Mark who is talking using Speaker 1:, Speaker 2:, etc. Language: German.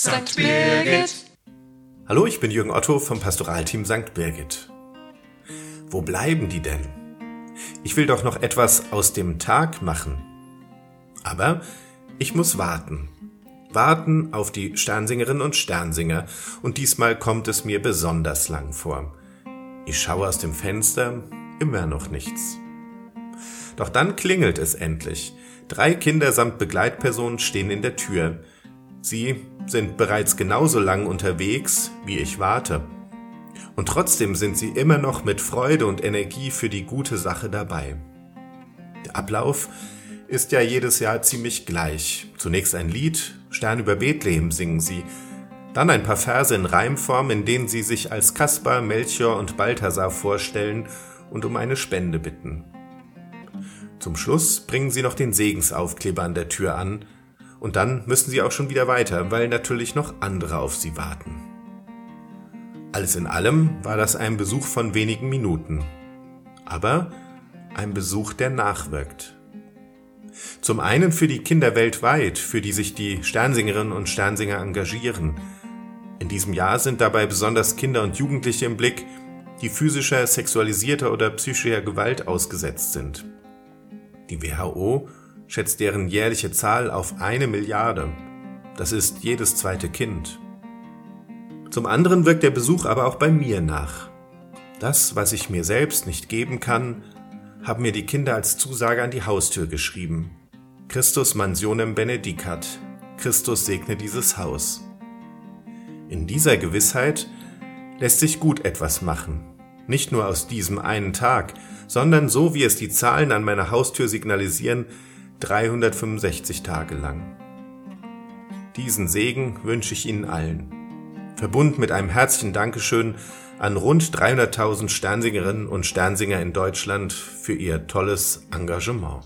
Speaker 1: St. Birgit.
Speaker 2: Hallo, ich bin Jürgen Otto vom Pastoralteam St. Birgit. Wo bleiben die denn? Ich will doch noch etwas aus dem Tag machen. Aber ich muss warten. Warten auf die Sternsingerinnen und Sternsinger, und diesmal kommt es mir besonders lang vor. Ich schaue aus dem Fenster, immer noch nichts. Doch dann klingelt es endlich. Drei Kinder samt Begleitpersonen stehen in der Tür. Sie sind bereits genauso lang unterwegs, wie ich warte. Und trotzdem sind sie immer noch mit Freude und Energie für die gute Sache dabei. Der Ablauf ist ja jedes Jahr ziemlich gleich. Zunächst ein Lied, Stern über Bethlehem singen sie, dann ein paar Verse in Reimform, in denen sie sich als Kaspar, Melchior und Balthasar vorstellen und um eine Spende bitten. Zum Schluss bringen sie noch den Segensaufkleber an der Tür an, und dann müssen sie auch schon wieder weiter, weil natürlich noch andere auf sie warten. Alles in allem war das ein Besuch von wenigen Minuten, aber ein Besuch, der nachwirkt. Zum einen für die Kinder weltweit, für die sich die Sternsingerinnen und Sternsinger engagieren. In diesem Jahr sind dabei besonders Kinder und Jugendliche im Blick, die physischer, sexualisierter oder psychischer Gewalt ausgesetzt sind. Die WHO schätzt deren jährliche Zahl auf eine Milliarde. Das ist jedes zweite Kind. Zum anderen wirkt der Besuch aber auch bei mir nach. Das, was ich mir selbst nicht geben kann, haben mir die Kinder als Zusage an die Haustür geschrieben. Christus mansionem benedicat. Christus segne dieses Haus. In dieser Gewissheit lässt sich gut etwas machen. Nicht nur aus diesem einen Tag, sondern so wie es die Zahlen an meiner Haustür signalisieren, 365 Tage lang. Diesen Segen wünsche ich Ihnen allen. Verbunden mit einem herzlichen Dankeschön an rund 300.000 Sternsingerinnen und Sternsinger in Deutschland für ihr tolles Engagement.